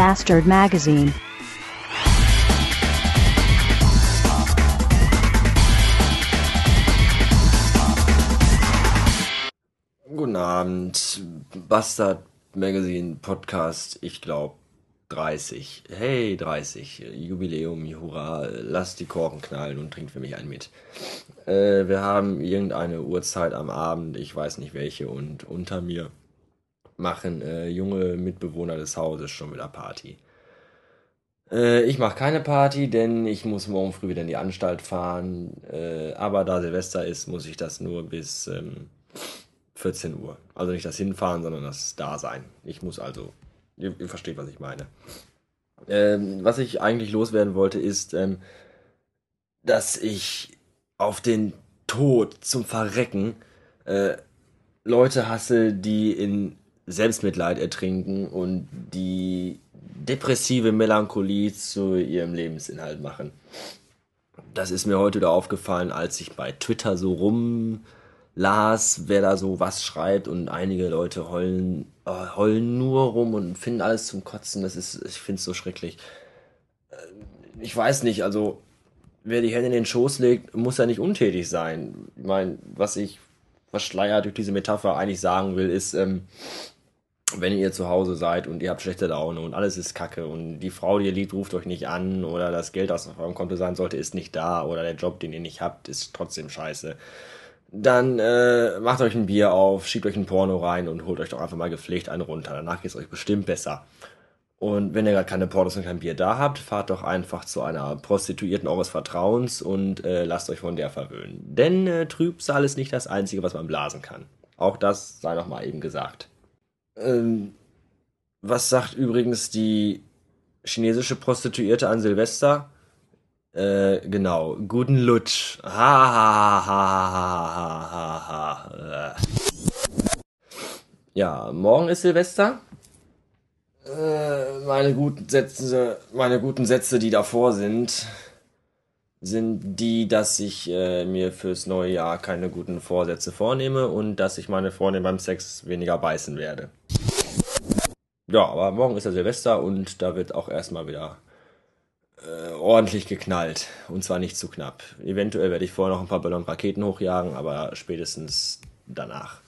Bastard Magazine. Guten Abend, Bastard Magazine Podcast, ich glaube 30. Hey, 30. Jubiläum, hurra, lasst die Korken knallen und trinkt für mich einen mit. Äh, wir haben irgendeine Uhrzeit am Abend, ich weiß nicht welche, und unter mir machen äh, junge Mitbewohner des Hauses schon wieder Party. Äh, ich mache keine Party, denn ich muss morgen früh wieder in die Anstalt fahren. Äh, aber da Silvester ist, muss ich das nur bis ähm, 14 Uhr. Also nicht das Hinfahren, sondern das Dasein. Ich muss also, ihr, ihr versteht, was ich meine. Ähm, was ich eigentlich loswerden wollte, ist, ähm, dass ich auf den Tod zum Verrecken äh, Leute hasse, die in Selbstmitleid ertrinken und die depressive Melancholie zu ihrem Lebensinhalt machen. Das ist mir heute wieder aufgefallen, als ich bei Twitter so rumlas, wer da so was schreibt und einige Leute heulen, äh, heulen nur rum und finden alles zum Kotzen. Das ist, ich finde es so schrecklich. Äh, ich weiß nicht, also wer die Hände in den Schoß legt, muss ja nicht untätig sein. Ich meine, was ich verschleiert durch diese Metapher eigentlich sagen will, ist, ähm, wenn ihr zu Hause seid und ihr habt schlechte Laune und alles ist kacke und die Frau, die ihr liebt, ruft euch nicht an oder das Geld, das auf eurem Konto sein sollte, ist nicht da oder der Job, den ihr nicht habt, ist trotzdem scheiße, dann äh, macht euch ein Bier auf, schiebt euch ein Porno rein und holt euch doch einfach mal gepflegt einen runter. Danach geht es euch bestimmt besser. Und wenn ihr gerade keine Pornos und kein Bier da habt, fahrt doch einfach zu einer Prostituierten eures Vertrauens und äh, lasst euch von der verwöhnen. Denn äh, Trübsal ist nicht das Einzige, was man blasen kann. Auch das sei noch mal eben gesagt. Ähm, was sagt übrigens die chinesische Prostituierte an Silvester? Äh, genau, guten Lutsch. Ha, ha, ha, ha, ha, ha, ha. Ja, morgen ist Silvester. Äh, meine guten Sätze, meine guten Sätze, die davor sind, sind die, dass ich äh, mir fürs neue Jahr keine guten Vorsätze vornehme und dass ich meine Freundin beim Sex weniger beißen werde. Ja, aber morgen ist ja Silvester und da wird auch erstmal wieder äh, ordentlich geknallt. Und zwar nicht zu knapp. Eventuell werde ich vorher noch ein paar Bälle und Raketen hochjagen, aber spätestens danach.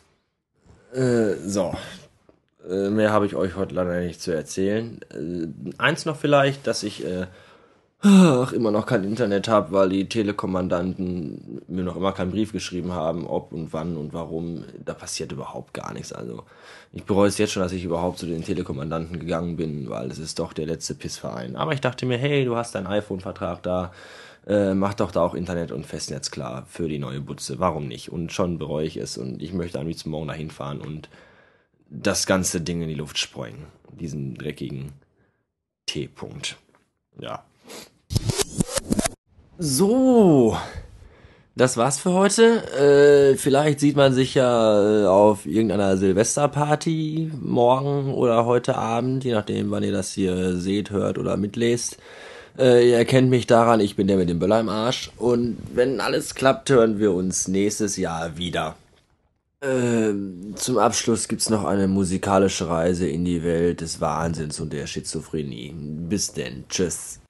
Äh, so. Äh, mehr habe ich euch heute leider nicht zu erzählen. Äh, eins noch vielleicht, dass ich äh, ach, immer noch kein Internet habe, weil die Telekommandanten mir noch immer keinen Brief geschrieben haben, ob und wann und warum. Da passiert überhaupt gar nichts. Also ich bereue es jetzt schon, dass ich überhaupt zu den Telekommandanten gegangen bin, weil es ist doch der letzte Pissverein. Aber ich dachte mir, hey, du hast deinen iPhone-Vertrag da, äh, mach doch da auch Internet und Festnetz klar für die neue Butze. Warum nicht? Und schon bereue ich es und ich möchte am liebsten morgen dahin fahren und das ganze Ding in die Luft sprengen. Diesen dreckigen T-Punkt. Ja. So, das war's für heute. Äh, vielleicht sieht man sich ja äh, auf irgendeiner Silvesterparty morgen oder heute Abend, je nachdem, wann ihr das hier seht, hört oder mitlest. Äh, ihr erkennt mich daran, ich bin der mit dem Böller im Arsch. Und wenn alles klappt, hören wir uns nächstes Jahr wieder. Ähm, zum Abschluss gibt's noch eine musikalische Reise in die Welt des Wahnsinns und der Schizophrenie. Bis denn, tschüss.